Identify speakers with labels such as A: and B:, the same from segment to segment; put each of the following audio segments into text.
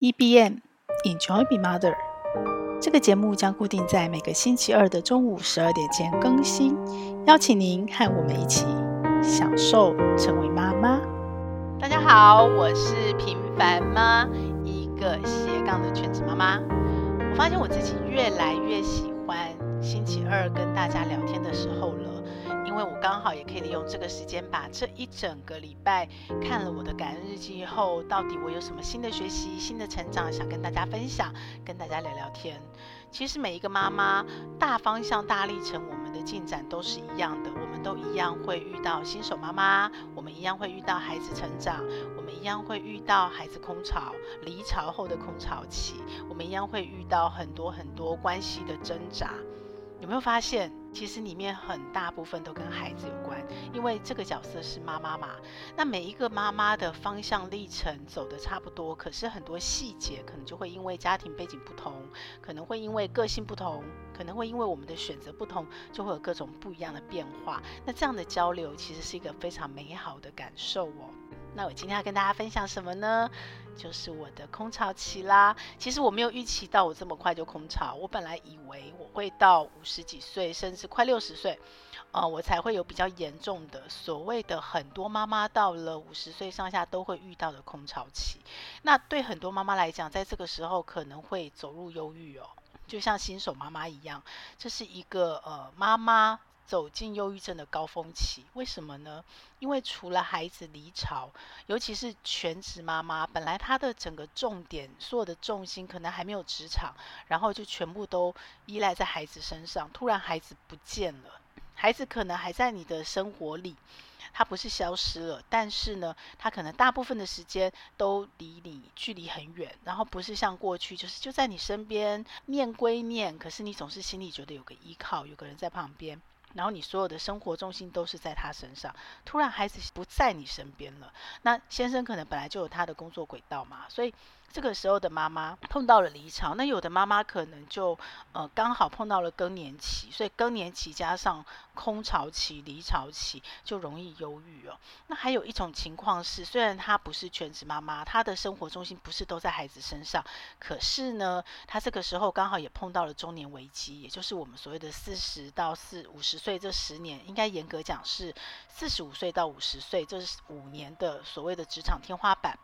A: EBM Enjoy Be Mother，这个节目将固定在每个星期二的中午十二点前更新，邀请您和我们一起享受成为妈妈。
B: 大家好，我是平凡妈，一个斜杠的全职妈妈。我发现我自己越来越喜欢星期二跟大家聊天的时候了。因为我刚好也可以利用这个时间，把这一整个礼拜看了我的感恩日记后，到底我有什么新的学习、新的成长，想跟大家分享，跟大家聊聊天。其实每一个妈妈，大方向、大历程，我们的进展都是一样的，我们都一样会遇到新手妈妈，我们一样会遇到孩子成长，我们一样会遇到孩子空巢、离巢后的空巢期，我们一样会遇到很多很多关系的挣扎。有没有发现？其实里面很大部分都跟孩子有关，因为这个角色是妈妈嘛。那每一个妈妈的方向历程走得差不多，可是很多细节可能就会因为家庭背景不同，可能会因为个性不同，可能会因为我们的选择不同，就会有各种不一样的变化。那这样的交流其实是一个非常美好的感受哦。那我今天要跟大家分享什么呢？就是我的空巢期啦。其实我没有预期到我这么快就空巢。我本来以为我会到五十几岁，甚至快六十岁，呃，我才会有比较严重的所谓的很多妈妈到了五十岁上下都会遇到的空巢期。那对很多妈妈来讲，在这个时候可能会走入忧郁哦，就像新手妈妈一样，这是一个呃妈妈。走进忧郁症的高峰期，为什么呢？因为除了孩子离巢，尤其是全职妈妈，本来她的整个重点、所有的重心可能还没有职场，然后就全部都依赖在孩子身上。突然孩子不见了，孩子可能还在你的生活里，他不是消失了，但是呢，他可能大部分的时间都离你距离很远，然后不是像过去，就是就在你身边，念归念，可是你总是心里觉得有个依靠，有个人在旁边。然后你所有的生活重心都是在他身上，突然孩子不在你身边了，那先生可能本来就有他的工作轨道嘛，所以。这个时候的妈妈碰到了离巢，那有的妈妈可能就呃刚好碰到了更年期，所以更年期加上空巢期、离巢期就容易忧郁哦。那还有一种情况是，虽然她不是全职妈妈，她的生活重心不是都在孩子身上，可是呢，她这个时候刚好也碰到了中年危机，也就是我们所谓的四十到四五十岁这十年，应该严格讲是四十五岁到五十岁，这是五年的所谓的职场天花板。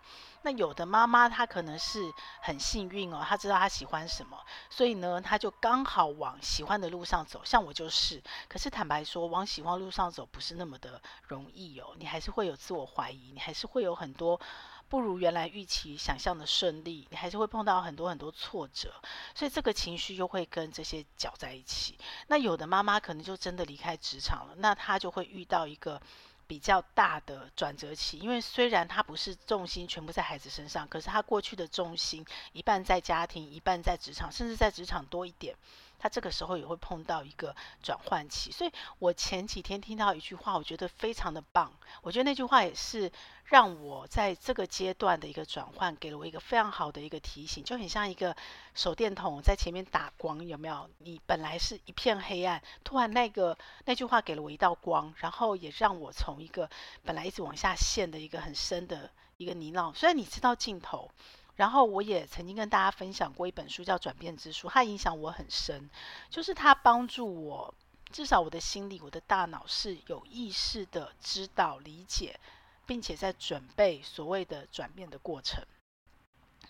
B: 那有的妈妈她可能是很幸运哦，她知道她喜欢什么，所以呢，她就刚好往喜欢的路上走。像我就是，可是坦白说，往喜欢路上走不是那么的容易哦，你还是会有自我怀疑，你还是会有很多不如原来预期想象的顺利，你还是会碰到很多很多挫折，所以这个情绪又会跟这些搅在一起。那有的妈妈可能就真的离开职场了，那她就会遇到一个。比较大的转折期，因为虽然他不是重心全部在孩子身上，可是他过去的重心一半在家庭，一半在职场，甚至在职场多一点。他这个时候也会碰到一个转换期，所以我前几天听到一句话，我觉得非常的棒。我觉得那句话也是让我在这个阶段的一个转换，给了我一个非常好的一个提醒，就很像一个手电筒在前面打光，有没有？你本来是一片黑暗，突然那个那句话给了我一道光，然后也让我从一个本来一直往下陷的一个很深的一个泥淖，虽然你知道尽头。然后我也曾经跟大家分享过一本书，叫《转变之书》，它影响我很深，就是它帮助我，至少我的心里、我的大脑是有意识的知道、理解，并且在准备所谓的转变的过程。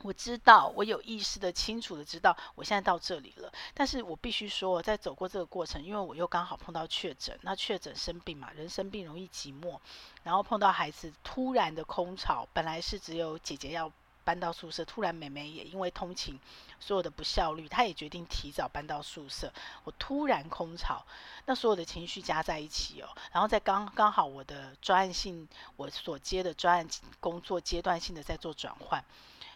B: 我知道，我有意识的、清楚的知道，我现在到这里了。但是我必须说，在走过这个过程，因为我又刚好碰到确诊，那确诊生病嘛，人生病容易寂寞，然后碰到孩子突然的空巢，本来是只有姐姐要。搬到宿舍，突然妹妹也因为通勤所有的不效率，她也决定提早搬到宿舍。我突然空巢，那所有的情绪加在一起哦，然后在刚刚好我的专案性，我所接的专案工作阶段性的在做转换，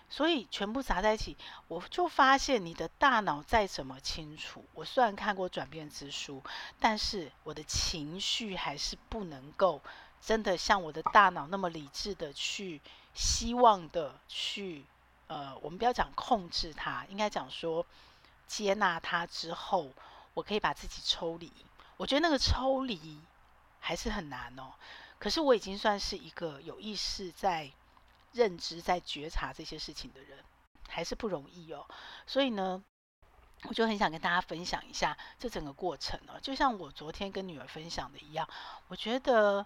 B: 所以全部砸在一起，我就发现你的大脑再怎么清楚，我虽然看过转变之书，但是我的情绪还是不能够真的像我的大脑那么理智的去。希望的去，呃，我们不要讲控制它，应该讲说接纳它之后，我可以把自己抽离。我觉得那个抽离还是很难哦。可是我已经算是一个有意识在认知、在觉察这些事情的人。还是不容易哦。所以呢，我就很想跟大家分享一下这整个过程哦。就像我昨天跟女儿分享的一样，我觉得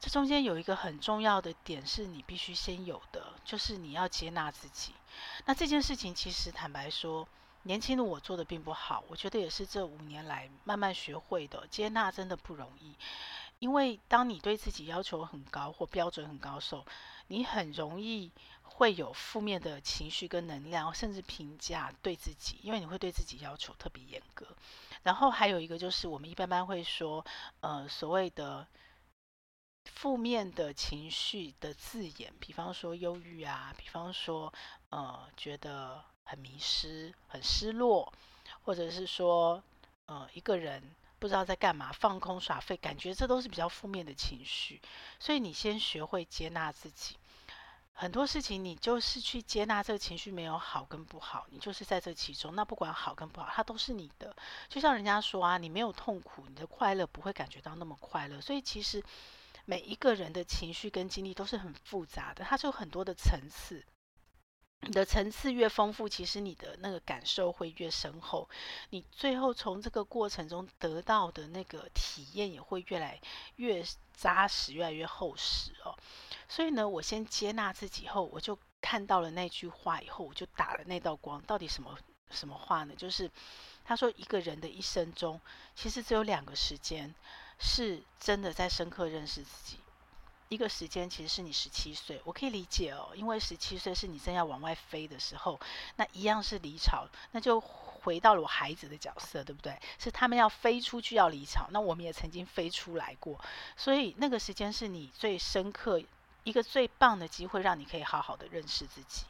B: 这中间有一个很重要的点是你必须先有的，就是你要接纳自己。那这件事情其实坦白说，年轻的我做的并不好，我觉得也是这五年来慢慢学会的。接纳真的不容易，因为当你对自己要求很高或标准很高的时候，你很容易会有负面的情绪跟能量，甚至评价对自己，因为你会对自己要求特别严格。然后还有一个就是，我们一般般会说，呃，所谓的负面的情绪的字眼，比方说忧郁啊，比方说呃，觉得。很迷失，很失落，或者是说，呃，一个人不知道在干嘛，放空耍废，感觉这都是比较负面的情绪。所以你先学会接纳自己，很多事情你就是去接纳这个情绪没有好跟不好，你就是在这其中。那不管好跟不好，它都是你的。就像人家说啊，你没有痛苦，你的快乐不会感觉到那么快乐。所以其实每一个人的情绪跟经历都是很复杂的，它是有很多的层次。你的层次越丰富，其实你的那个感受会越深厚，你最后从这个过程中得到的那个体验也会越来越扎实，越来越厚实哦。所以呢，我先接纳自己后，我就看到了那句话以后，我就打了那道光。到底什么什么话呢？就是他说，一个人的一生中，其实只有两个时间是真的在深刻认识自己。一个时间其实是你十七岁，我可以理解哦，因为十七岁是你正要往外飞的时候，那一样是离巢，那就回到了我孩子的角色，对不对？是他们要飞出去要离巢，那我们也曾经飞出来过，所以那个时间是你最深刻、一个最棒的机会，让你可以好好的认识自己，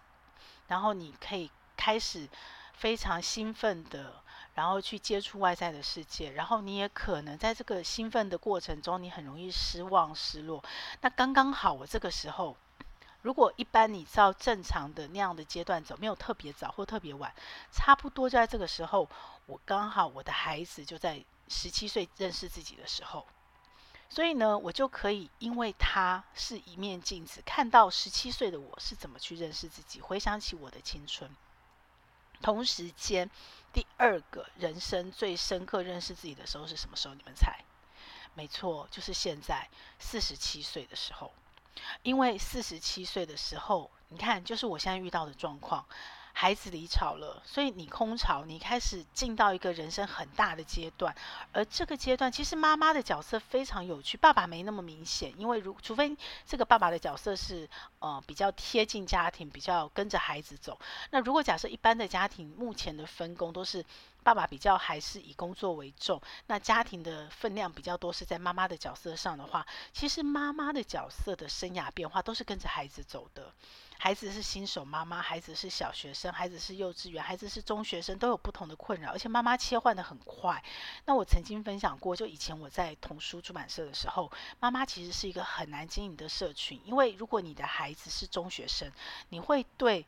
B: 然后你可以开始非常兴奋的。然后去接触外在的世界，然后你也可能在这个兴奋的过程中，你很容易失望、失落。那刚刚好，我这个时候，如果一般你照正常的那样的阶段走，没有特别早或特别晚，差不多就在这个时候，我刚好我的孩子就在十七岁认识自己的时候，所以呢，我就可以因为他是一面镜子，看到十七岁的我是怎么去认识自己，回想起我的青春。同时间，第二个人生最深刻认识自己的时候是什么时候？你们猜？没错，就是现在四十七岁的时候。因为四十七岁的时候，你看，就是我现在遇到的状况。孩子离巢了，所以你空巢，你开始进到一个人生很大的阶段。而这个阶段，其实妈妈的角色非常有趣，爸爸没那么明显，因为如除非这个爸爸的角色是呃比较贴近家庭，比较跟着孩子走。那如果假设一般的家庭，目前的分工都是。爸爸比较还是以工作为重，那家庭的分量比较多是在妈妈的角色上的话，其实妈妈的角色的生涯变化都是跟着孩子走的。孩子是新手妈妈，孩子是小学生，孩子是幼稚园，孩子是中学生，都有不同的困扰，而且妈妈切换得很快。那我曾经分享过，就以前我在童书出版社的时候，妈妈其实是一个很难经营的社群，因为如果你的孩子是中学生，你会对。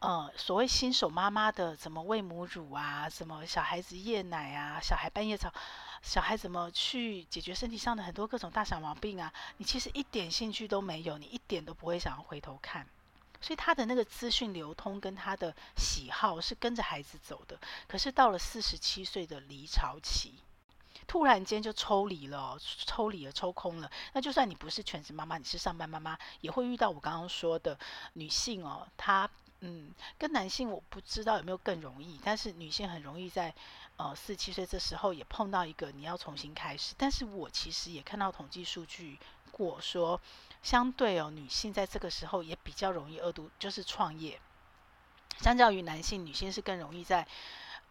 B: 呃，所谓新手妈妈的怎么喂母乳啊，什么小孩子夜奶啊，小孩半夜吵，小孩怎么去解决身体上的很多各种大小毛病啊，你其实一点兴趣都没有，你一点都不会想要回头看，所以他的那个资讯流通跟他的喜好是跟着孩子走的。可是到了四十七岁的离巢期，突然间就抽离了，抽离了，抽空了。那就算你不是全职妈妈，你是上班妈妈，也会遇到我刚刚说的女性哦，她。嗯，跟男性我不知道有没有更容易，但是女性很容易在呃四十七岁这时候也碰到一个你要重新开始。但是我其实也看到统计数据果说，相对哦，女性在这个时候也比较容易二度就是创业，相较于男性，女性是更容易在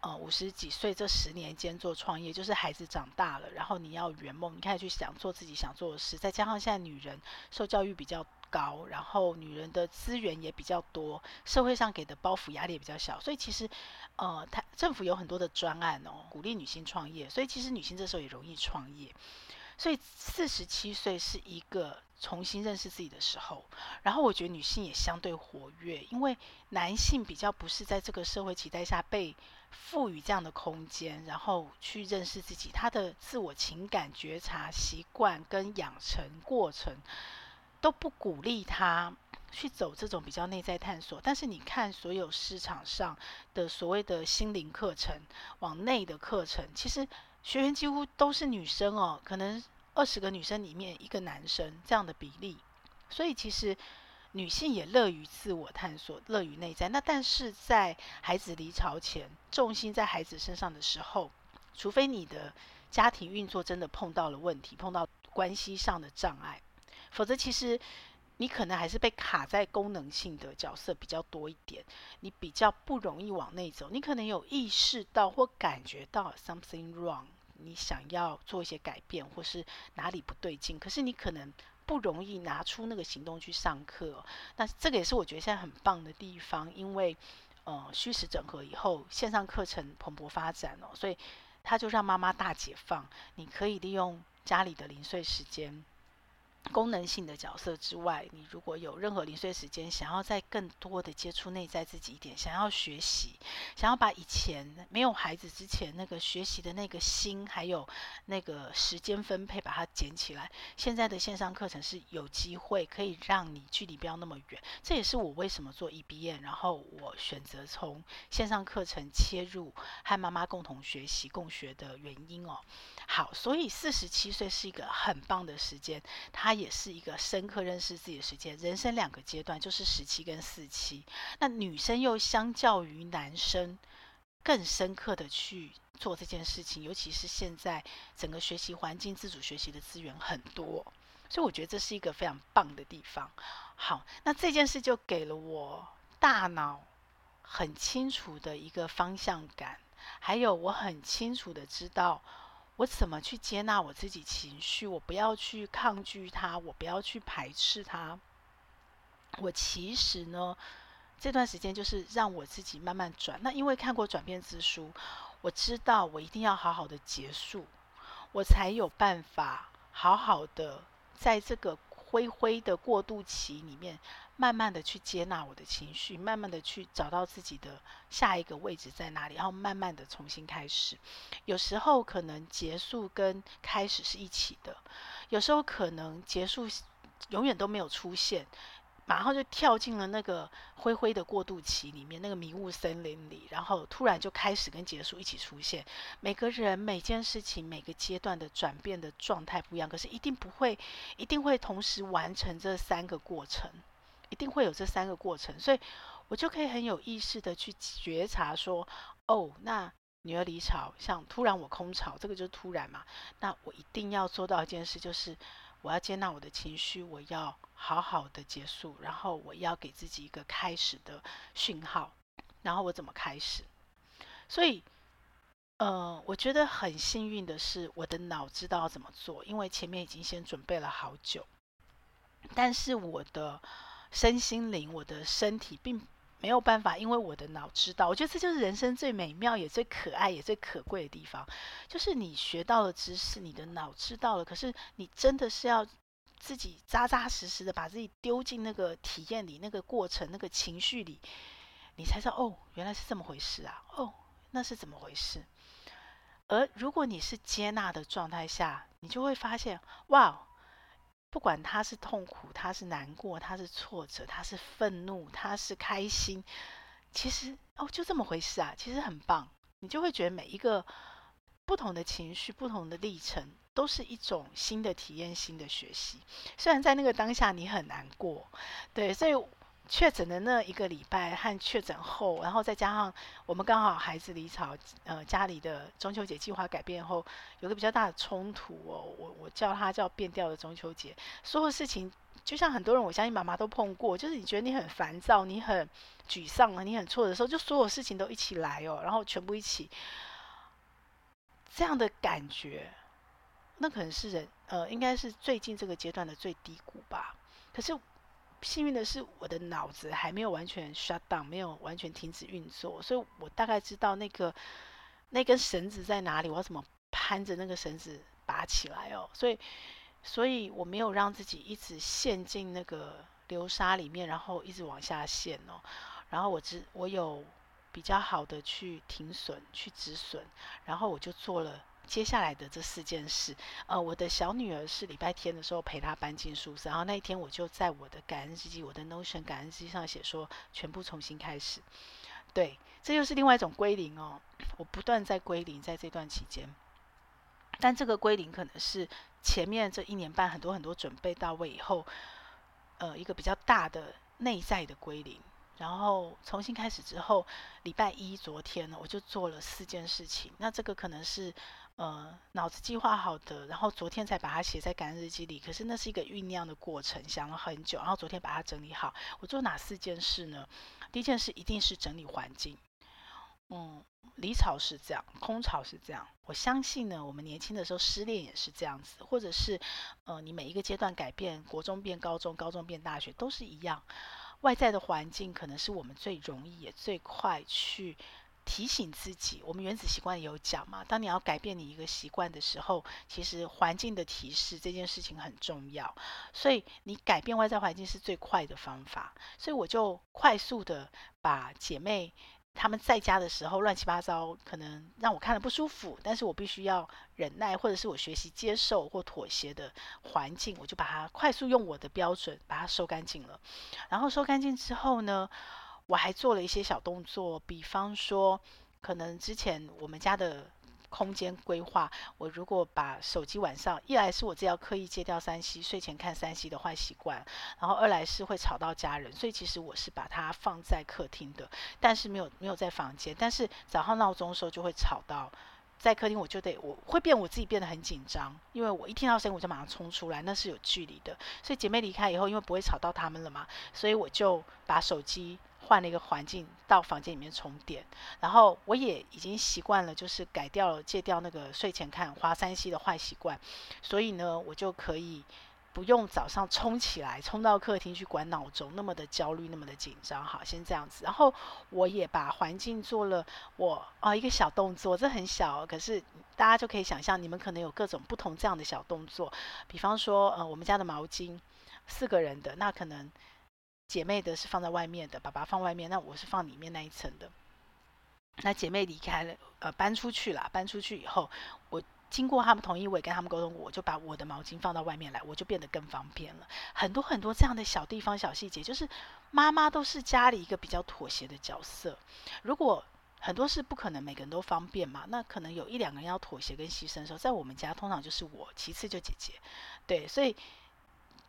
B: 呃五十几岁这十年间做创业，就是孩子长大了，然后你要圆梦，你开始去想做自己想做的事，再加上现在女人受教育比较高，然后女人的资源也比较多，社会上给的包袱压力也比较小，所以其实，呃，他政府有很多的专案哦，鼓励女性创业，所以其实女性这时候也容易创业，所以四十七岁是一个重新认识自己的时候，然后我觉得女性也相对活跃，因为男性比较不是在这个社会期待下被赋予这样的空间，然后去认识自己，他的自我情感觉察习惯跟养成过程。都不鼓励他去走这种比较内在探索。但是你看，所有市场上的所谓的心灵课程，往内的课程，其实学员几乎都是女生哦，可能二十个女生里面一个男生这样的比例。所以其实女性也乐于自我探索，乐于内在。那但是在孩子离巢前，重心在孩子身上的时候，除非你的家庭运作真的碰到了问题，碰到关系上的障碍，否则其实你可能还是被卡在功能性的角色比较多一点，你比较不容易往内走。你可能有意识到或感觉到 something wrong，你想要做一些改变，或是哪里不对劲，可是你可能不容易拿出那个行动去上课哦。那这个也是我觉得现在很棒的地方，因为呃虚实整合以后，线上课程蓬勃发展哦，所以。他就让妈妈大解放，你可以利用家里的零碎时间。功能性的角色之外，你如果有任何零碎时间，想要再更多的接触内在自己一点，想要学习，想要把以前没有孩子之前那个学习的那个心，还有那个时间分配，把它捡起来。现在的线上课程是有机会可以让你距离不要那么远，这也是我为什么做 EBM，然后我选择从线上课程切入，和妈妈共同学习共学的原因哦。好，所以四十七岁是一个很棒的时间，它也是一个深刻认识自己的时间。人生两个阶段就是十七跟四七，那女生又相较于男生更深刻的去做这件事情，尤其是现在整个学习环境、自主学习的资源很多，所以我觉得这是一个非常棒的地方。好，那这件事就给了我大脑很清楚的一个方向感，还有我很清楚的知道。我怎么去接纳我自己情绪？我不要去抗拒它，我不要去排斥它。我其实呢，这段时间就是让我自己慢慢转。那因为看过转变之书，我知道我一定要好好的结束，我才有办法好好的在这个。灰灰的过渡期里面，慢慢的去接纳我的情绪，慢慢的去找到自己的下一个位置在哪里，然后慢慢的重新开始。有时候可能结束跟开始是一起的，有时候可能结束永远都没有出现。马上就跳进了那个灰灰的过渡期里面，那个迷雾森林里，然后突然就开始跟结束一起出现。每个人、每件事情、每个阶段的转变的状态不一样，可是一定不会，一定会同时完成这三个过程，一定会有这三个过程，所以我就可以很有意识的去觉察说，哦，那女儿离巢，像突然我空巢，这个就是突然嘛，那我一定要做到一件事，就是。我要接纳我的情绪，我要好好的结束，然后我要给自己一个开始的讯号，然后我怎么开始？所以，呃，我觉得很幸运的是，我的脑知道怎么做，因为前面已经先准备了好久，但是我的身心灵，我的身体并。没有办法，因为我的脑知道，我觉得这就是人生最美妙、也最可爱、也最可贵的地方，就是你学到了知识，你的脑知道了，可是你真的是要自己扎扎实实的把自己丢进那个体验里、那个过程、那个情绪里，你才知道哦，原来是这么回事啊！哦，那是怎么回事？而如果你是接纳的状态下，你就会发现，哇！不管他是痛苦，他是难过，他是挫折，他是愤怒，他是开心，其实哦，就这么回事啊，其实很棒。你就会觉得每一个不同的情绪、不同的历程，都是一种新的体验、新的学习。虽然在那个当下你很难过，对，所以。确诊的那一个礼拜和确诊后，然后再加上我们刚好孩子离巢，呃，家里的中秋节计划改变后，有个比较大的冲突哦。我我叫他叫变调的中秋节，所有事情就像很多人，我相信妈妈都碰过，就是你觉得你很烦躁，你很沮丧啊，你很挫的时候，就所有事情都一起来哦，然后全部一起，这样的感觉，那可能是人呃，应该是最近这个阶段的最低谷吧。可是。幸运的是，我的脑子还没有完全 shut down，没有完全停止运作，所以我大概知道那个那根绳子在哪里，我要怎么攀着那个绳子拔起来哦。所以，所以我没有让自己一直陷进那个流沙里面，然后一直往下陷哦。然后我只我有比较好的去停损、去止损，然后我就做了接下来的这四件事，呃，我的小女儿是礼拜天的时候陪她搬进宿舍，然后那一天我就在我的感恩日记、我的 Notion 感恩日记上写说，全部重新开始。对，这又是另外一种归零哦。我不断在归零，在这段期间，但这个归零可能是前面这一年半很多很多准备到位以后，呃，一个比较大的内在的归零。然后重新开始之后，礼拜一昨天呢，我就做了四件事情。那这个可能是呃脑子计划好的，然后昨天才把它写在感恩日记里。可是那是一个酝酿的过程，想了很久，然后昨天把它整理好。我做哪四件事呢？第一件事一定是整理环境。嗯，离巢是这样，空巢是这样。我相信呢，我们年轻的时候失恋也是这样子，或者是呃你每一个阶段改变，国中变高中，高中变大学都是一样。外在的环境可能是我们最容易也最快去提醒自己。我们原子习惯有讲嘛，当你要改变你一个习惯的时候，其实环境的提示这件事情很重要。所以你改变外在环境是最快的方法。所以我就快速的把姐妹。她们在家的时候乱七八糟，可能让我看了不舒服，但是我必须要忍耐，或者是我学习接受或妥协的环境，我就把它快速用我的标准把它收干净了。然后收干净之后呢，我还做了一些小动作，比方说，可能之前我们家的。空间规划，我如果把手机晚上，一来是我自己要刻意戒掉三 C，睡前看三 C 的坏习惯，然后二来是会吵到家人，所以其实我是把它放在客厅的，但是没有没有在房间，但是早上闹钟的时候就会吵到，在客厅我就得我会变我自己变得很紧张，因为我一听到声音我就马上冲出来，那是有距离的，所以姐妹离开以后，因为不会吵到他们了嘛，所以我就把手机。换了一个环境，到房间里面充电，然后我也已经习惯了，就是改掉了戒掉那个睡前看滑三 C 的坏习惯，所以呢，我就可以不用早上冲起来冲到客厅去管闹钟，那么的焦虑，那么的紧张。好，先这样子，然后我也把环境做了我啊、一个小动作，这很小，可是大家就可以想象，你们可能有各种不同这样的小动作，比方说，呃，我们家的毛巾四个人的，那可能。姐妹的是放在外面的，爸爸放外面，那我是放里面那一层的。那姐妹离开了，呃，搬出去了。搬出去以后，我经过他们同意，我也跟他们沟通，我就把我的毛巾放到外面来，我就变得更方便了。很多很多这样的小地方、小细节，就是妈妈都是家里一个比较妥协的角色。如果很多事不可能每个人都方便嘛，那可能有一两个人要妥协跟牺牲的时候，在我们家通常就是我，其次就姐姐。对，所以。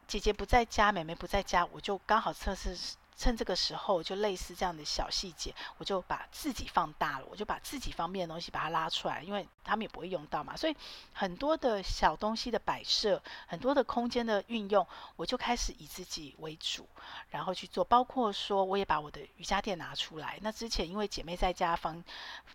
B: 姐姐不在家，妹妹不在家，我就刚好测试。趁这个时候，就类似这样的小细节，我就把自己放大了，我就把自己方便的东西把它拉出来，因为他们也不会用到嘛。所以很多的小东西的摆设，很多的空间的运用，我就开始以自己为主，然后去做。包括说，我也把我的瑜伽垫拿出来。那之前因为姐妹在家放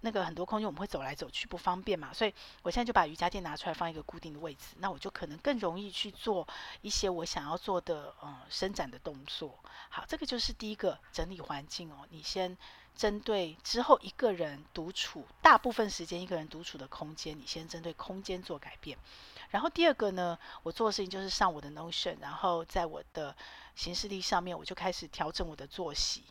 B: 那个很多空间，我们会走来走去不方便嘛，所以我现在就把瑜伽垫拿出来放一个固定的位置，那我就可能更容易去做一些我想要做的嗯伸展的动作。好，这个就是。第一个整理环境哦，你先针对之后一个人独处，大部分时间一个人独处的空间，你先针对空间做改变。然后第二个呢，我做的事情就是上我的 Notion，然后在我的行事历上面，我就开始调整我的作息。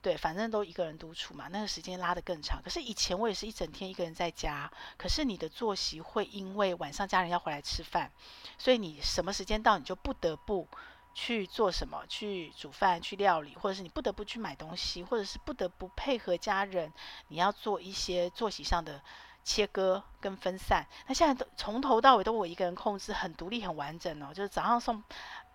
B: 对，反正都一个人独处嘛，那个时间拉得更长。可是以前我也是一整天一个人在家，可是你的作息会因为晚上家人要回来吃饭，所以你什么时间到你就不得不。去做什么？去煮饭、去料理，或者是你不得不去买东西，或者是不得不配合家人，你要做一些作息上的切割跟分散。那现在都从头到尾都我一个人控制，很独立、很完整哦。就是早上送，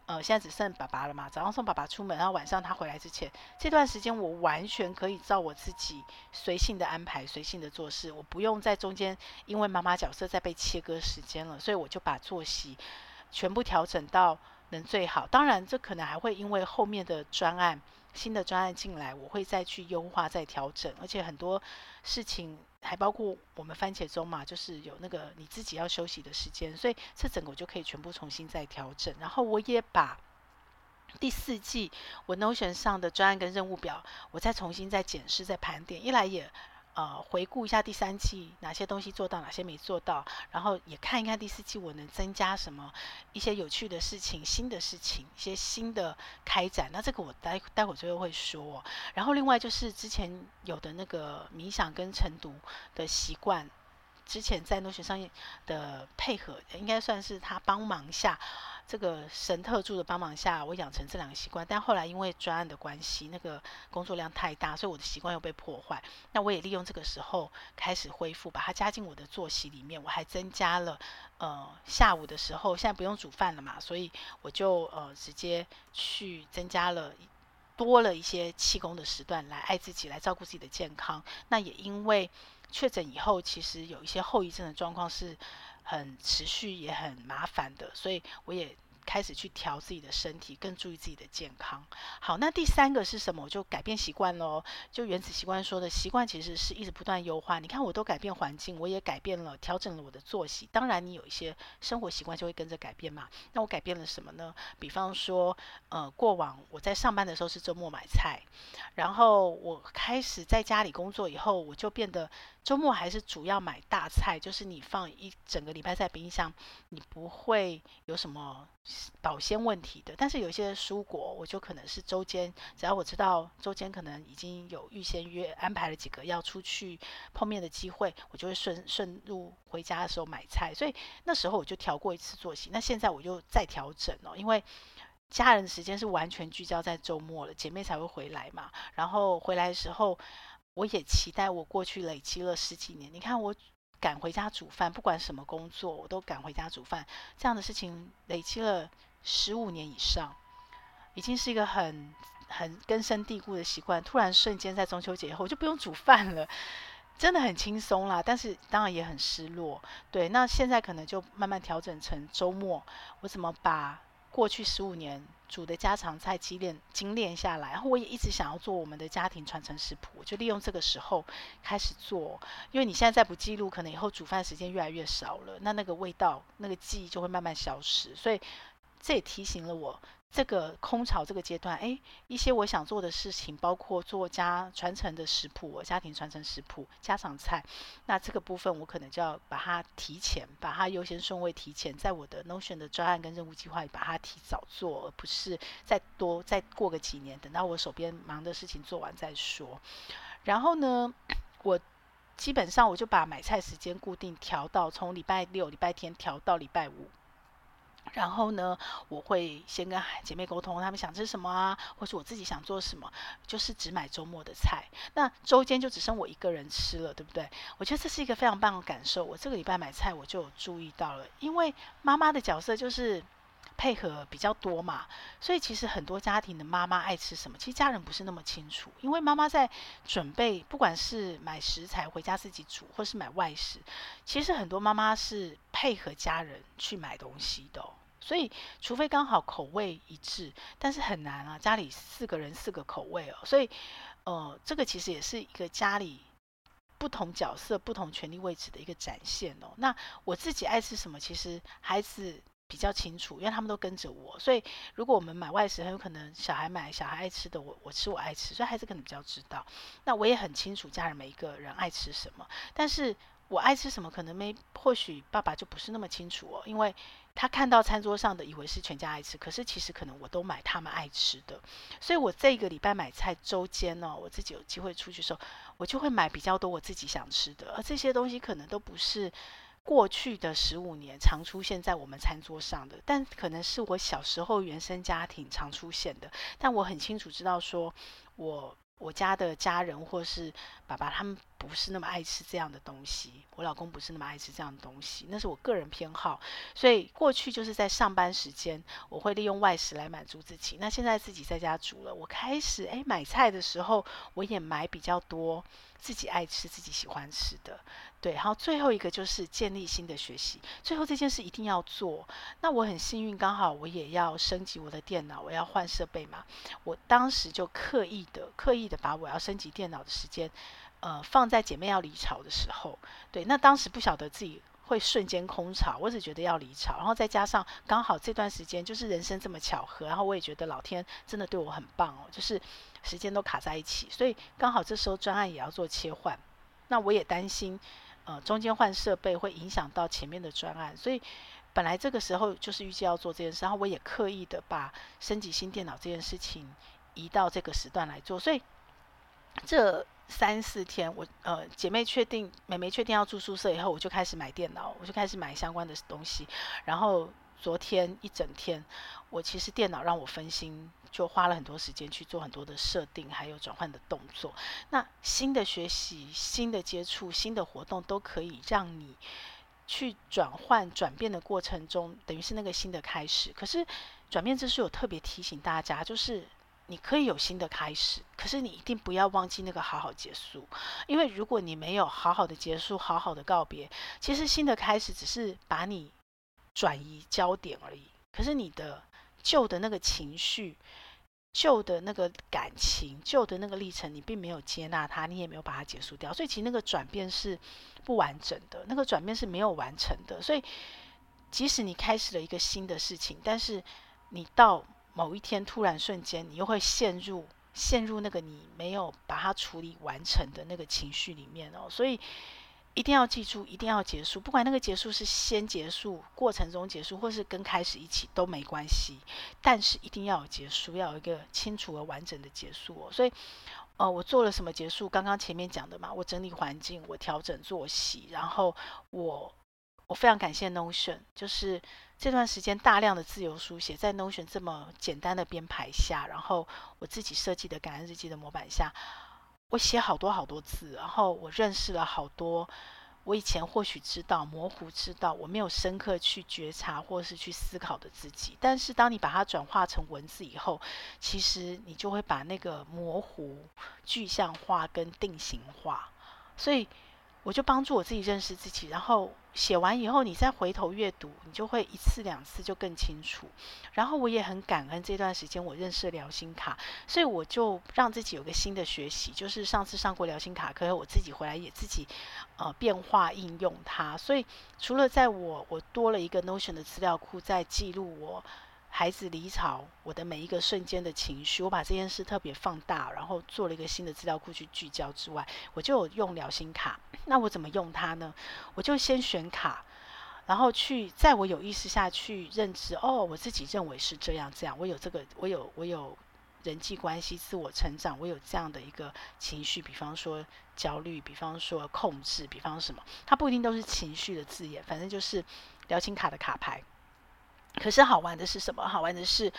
B: 呃，现在只剩爸爸了嘛。早上送爸爸出门，然后晚上他回来之前，这段时间我完全可以照我自己随性的安排、随性的做事，我不用在中间因为妈妈角色再被切割时间了。所以我就把作息全部调整到。能最好，当然这可能还会因为后面的专案、新的专案进来，我会再去优化、再调整，而且很多事情还包括我们番茄钟嘛，就是有那个你自己要休息的时间，所以这整个我就可以全部重新再调整。然后我也把第四季我 Notion 上的专案跟任务表，我再重新再检视、再盘点，一来也。呃，回顾一下第三季哪些东西做到，哪些没做到，然后也看一看第四季我能增加什么一些有趣的事情、新的事情、一些新的开展。那这个我待待会儿最后会说。然后另外就是之前有的那个冥想跟晨读的习惯之前在诺学商业的配合，应该算是他帮忙下。这个神特助的帮忙下，我养成这两个习惯。但后来因为专案的关系，那个工作量太大，所以我的习惯又被破坏。那我也利用这个时候开始恢复，把它加进我的作息里面。我还增加了，呃，下午的时候现在不用煮饭了嘛，所以我就呃直接去增加了多了一些气功的时段来爱自己，来照顾自己的健康。那也因为确诊以后，其实有一些后遗症的状况是。很持续也很麻烦的，所以我也开始去调自己的身体，更注意自己的健康。好，那第三个是什么？我就改变习惯喽。就原子习惯说的习惯，其实是一直不断优化。你看，我都改变环境，我也改变了，调整了我的作息。当然，你有一些生活习惯就会跟着改变嘛。那我改变了什么呢？比方说，呃，过往我在上班的时候是周末买菜，然后我开始在家里工作以后，我就变得。周末还是主要买大菜，就是你放一整个礼拜在冰箱，你不会有什么保鲜问题的。但是有些蔬果，我就可能是周间，只要我知道周间可能已经有预先约安排了几个要出去碰面的机会，我就会顺顺路回家的时候买菜。所以那时候我就调过一次作息，那现在我就再调整了，因为家人的时间是完全聚焦在周末了，姐妹才会回来嘛。然后回来的时候。我也期待我过去累积了十几年，你看我赶回家煮饭，不管什么工作，我都赶回家煮饭，这样的事情累积了十五年以上，已经是一个很很根深蒂固的习惯。突然瞬间在中秋节以后，我就不用煮饭了，真的很轻松啦。但是当然也很失落。对，那现在可能就慢慢调整成周末，我怎么把过去十五年煮的家常菜积淀精炼下来，然后我也一直想要做我们的家庭传承食谱，就利用这个时候开始做。因为你现在再不记录，可能以后煮饭时间越来越少了，那那个味道、那个记忆就会慢慢消失。所以这也提醒了我。这个空巢这个阶段，哎，一些我想做的事情，包括做家传承的食谱，家庭传承食谱，家常菜。那这个部分我可能就要把它提前，把它优先顺位提前，在我的 Notion 的专案跟任务计划里把它提早做，而不是再多再过个几年，等到我手边忙的事情做完再说。然后呢，我基本上我就把买菜时间固定调到从礼拜六、礼拜天调到礼拜五。然后呢，我会先跟姐妹沟通，她们想吃什么啊，或是我自己想做什么，就是只买周末的菜。那周间就只剩我一个人吃了，对不对？我觉得这是一个非常棒的感受。我这个礼拜买菜，我就有注意到了，因为妈妈的角色就是配合比较多嘛，所以其实很多家庭的妈妈爱吃什么，其实家人不是那么清楚。因为妈妈在准备，不管是买食材回家自己煮，或是买外食，其实很多妈妈是配合家人去买东西的。所以，除非刚好口味一致，但是很难啊。家里四个人四个口味哦，所以，呃，这个其实也是一个家里不同角色、不同权力位置的一个展现哦。那我自己爱吃什么，其实孩子比较清楚，因为他们都跟着我。所以，如果我们买外食，很有可能小孩买小孩爱吃的，我我吃我爱吃，所以孩子可能比较知道。那我也很清楚家人每一个人爱吃什么，但是我爱吃什么，可能没或许爸爸就不是那么清楚哦，因为。他看到餐桌上的，以为是全家爱吃，可是其实可能我都买他们爱吃的，所以我这个礼拜买菜周间呢，我自己有机会出去的时候，我就会买比较多我自己想吃的，而这些东西可能都不是过去的十五年常出现在我们餐桌上的，但可能是我小时候原生家庭常出现的，但我很清楚知道说，我。我家的家人或是爸爸，他们不是那么爱吃这样的东西。我老公不是那么爱吃这样的东西，那是我个人偏好。所以过去就是在上班时间，我会利用外食来满足自己。那现在自己在家煮了，我开始诶买菜的时候，我也买比较多。自己爱吃、自己喜欢吃的，对。然后最后一个就是建立新的学习，最后这件事一定要做。那我很幸运，刚好我也要升级我的电脑，我要换设备嘛。我当时就刻意的、刻意的把我要升级电脑的时间，呃，放在姐妹要离巢的时候。对，那当时不晓得自己会瞬间空巢，我只觉得要离巢，然后再加上刚好这段时间就是人生这么巧合，然后我也觉得老天真的对我很棒哦，就是。时间都卡在一起，所以刚好这时候专案也要做切换。那我也担心，呃，中间换设备会影响到前面的专案，所以本来这个时候就是预计要做这件事，然后我也刻意的把升级新电脑这件事情移到这个时段来做。所以这三四天，我呃姐妹确定，妹妹确定要住宿舍以后，我就开始买电脑，我就开始买相关的东西。然后昨天一整天，我其实电脑让我分心，就花了很多时间去做很多的设定，还有转换的动作。那新的学习、新的接触、新的活动，都可以让你去转换、转变的过程中，等于是那个新的开始。可是转变之书有特别提醒大家，就是。你可以有新的开始，可是你一定不要忘记那个好好结束，因为如果你没有好好的结束、好好的告别，其实新的开始只是把你转移焦点而已。可是你的旧的那个情绪、旧的那个感情、旧的那个历程，你并没有接纳它，你也没有把它结束掉，所以其实那个转变是不完整的，那个转变是没有完成的。所以即使你开始了一个新的事情，但是你到某一天突然瞬间，你又会陷入陷入那个你没有把它处理完成的那个情绪里面哦，所以一定要记住，一定要结束，不管那个结束是先结束，过程中结束，或是跟开始一起都没关系，但是一定要有结束，要有一个清楚而完整的结束哦。所以，呃，我做了什么结束？刚刚前面讲的嘛，我整理环境，我调整作息，然后我。我非常感谢 Notion，就是这段时间大量的自由书写在 Notion 这么简单的编排下，然后我自己设计的感恩日记的模板下，我写好多好多字，然后我认识了好多我以前或许知道、模糊知道，我没有深刻去觉察或是去思考的自己。但是当你把它转化成文字以后，其实你就会把那个模糊具象化跟定型化，所以。我就帮助我自己认识自己，然后写完以后，你再回头阅读，你就会一次两次就更清楚。然后我也很感恩这段时间我认识了疗心卡，所以我就让自己有个新的学习，就是上次上过疗心卡课，我自己回来也自己呃变化应用它。所以除了在我我多了一个 Notion 的资料库，在记录我。孩子离巢，我的每一个瞬间的情绪，我把这件事特别放大，然后做了一个新的资料库去聚焦之外，我就有用疗心卡。那我怎么用它呢？我就先选卡，然后去在我有意识下去认知，哦，我自己认为是这样这样，我有这个，我有我有人际关系、自我成长，我有这样的一个情绪，比方说焦虑，比方说控制，比方什么，它不一定都是情绪的字眼，反正就是疗心卡的卡牌。可是好玩的是什么？好玩的是，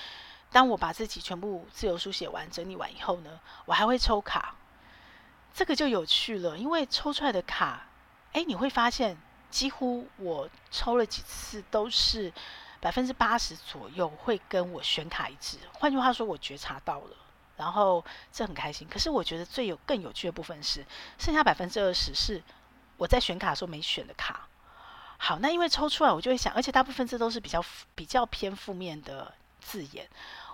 B: 当我把自己全部自由书写完、整理完以后呢，我还会抽卡。这个就有趣了，因为抽出来的卡，哎，你会发现几乎我抽了几次都是百分之八十左右会跟我选卡一致。换句话说，我觉察到了，然后这很开心。可是我觉得最有更有趣的部分是，剩下百分之二十是我在选卡的时候没选的卡。好，那因为抽出来，我就会想，而且大部分这都是比较比较偏负面的字眼，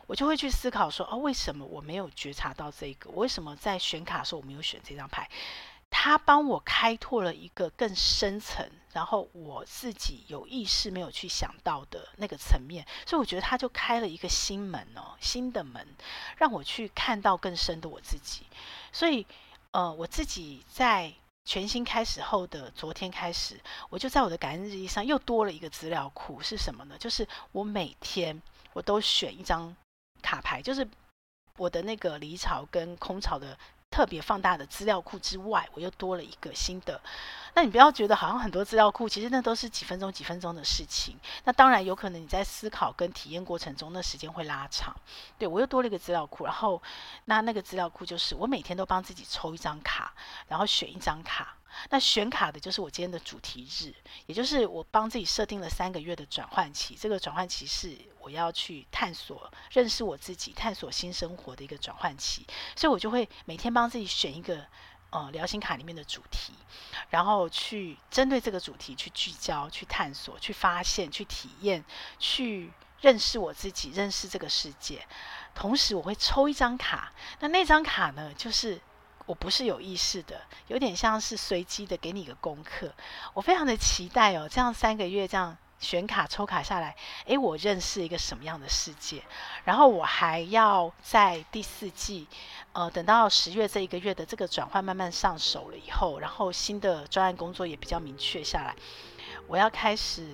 B: 我就会去思考说，哦，为什么我没有觉察到这个？我为什么在选卡的时候我没有选这张牌？它帮我开拓了一个更深层，然后我自己有意识没有去想到的那个层面，所以我觉得它就开了一个新门哦，新的门，让我去看到更深的我自己。所以，呃，我自己在。全新开始后的昨天开始，我就在我的感恩日记上又多了一个资料库，是什么呢？就是我每天我都选一张卡牌，就是我的那个离巢跟空巢的。特别放大的资料库之外，我又多了一个新的。那你不要觉得好像很多资料库，其实那都是几分钟、几分钟的事情。那当然有可能你在思考跟体验过程中，那时间会拉长。对，我又多了一个资料库，然后那那个资料库就是我每天都帮自己抽一张卡，然后选一张卡。那选卡的就是我今天的主题日，也就是我帮自己设定了三个月的转换期。这个转换期是我要去探索、认识我自己、探索新生活的一个转换期，所以我就会每天帮自己选一个呃疗心卡里面的主题，然后去针对这个主题去聚焦、去探索、去发现、去体验、去认识我自己、认识这个世界。同时，我会抽一张卡，那那张卡呢，就是。我不是有意识的，有点像是随机的，给你一个功课。我非常的期待哦，这样三个月这样选卡抽卡下来，诶，我认识一个什么样的世界？然后我还要在第四季，呃，等到十月这一个月的这个转换慢慢上手了以后，然后新的专案工作也比较明确下来，我要开始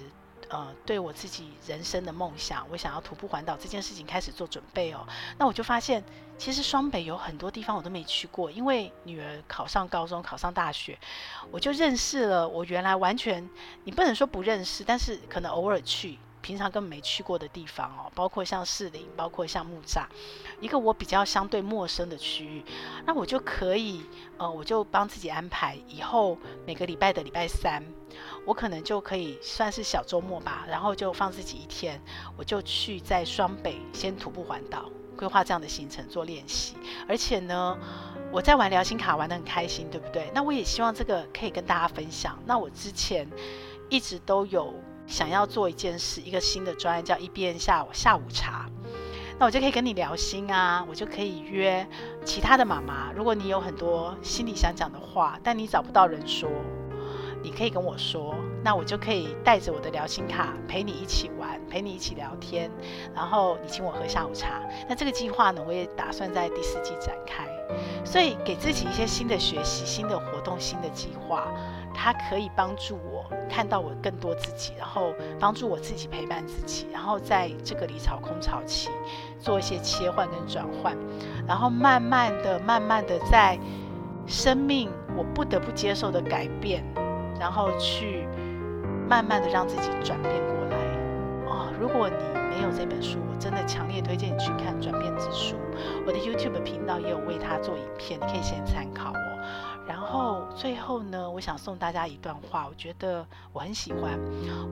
B: 呃，对我自己人生的梦想，我想要徒步环岛这件事情开始做准备哦。那我就发现，其实双北有很多地方我都没去过，因为女儿考上高中、考上大学，我就认识了我原来完全，你不能说不认识，但是可能偶尔去。平常根本没去过的地方哦，包括像士林，包括像木栅，一个我比较相对陌生的区域，那我就可以，呃，我就帮自己安排，以后每个礼拜的礼拜三，我可能就可以算是小周末吧，然后就放自己一天，我就去在双北先徒步环岛，规划这样的行程做练习，而且呢，我在玩聊心卡玩得很开心，对不对？那我也希望这个可以跟大家分享。那我之前一直都有。想要做一件事，一个新的专业叫一边下午下午茶，那我就可以跟你聊心啊，我就可以约其他的妈妈。如果你有很多心里想讲的话，但你找不到人说，你可以跟我说，那我就可以带着我的聊心卡陪你一起玩，陪你一起聊天，然后你请我喝下午茶。那这个计划呢，我也打算在第四季展开，所以给自己一些新的学习、新的活动、新的计划。它可以帮助我看到我更多自己，然后帮助我自己陪伴自己，然后在这个离巢空巢期做一些切换跟转换，然后慢慢的、慢慢的在生命我不得不接受的改变，然后去慢慢的让自己转变过来。哦，如果你没有这本书，我真的强烈推荐你去看《转变之书》，我的 YouTube 频道也有为它做影片，你可以先参考哦。然后最后呢，我想送大家一段话，我觉得我很喜欢。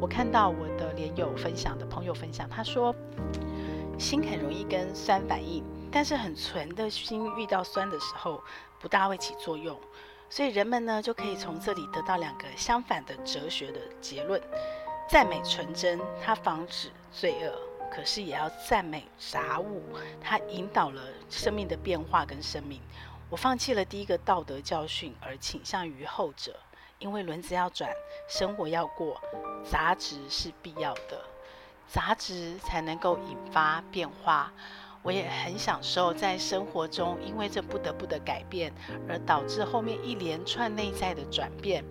B: 我看到我的连友分享的朋友分享，他说：“心很容易跟酸反应，但是很纯的心遇到酸的时候，不大会起作用。所以人们呢，就可以从这里得到两个相反的哲学的结论：赞美纯真，它防止罪恶；可是也要赞美杂物，它引导了生命的变化跟生命。”我放弃了第一个道德教训，而倾向于后者，因为轮子要转，生活要过，杂质是必要的，杂质才能够引发变化。我也很享受在生活中，因为这不得不的改变，而导致后面一连串内在的转变。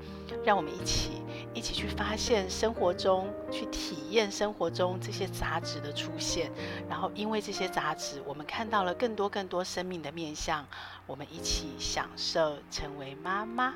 B: 让我们一起一起去发现生活中，去体验生活中这些杂质的出现。然后，因为这些杂质，我们看到了更多更多生命的面向。我们一起享受成为妈妈。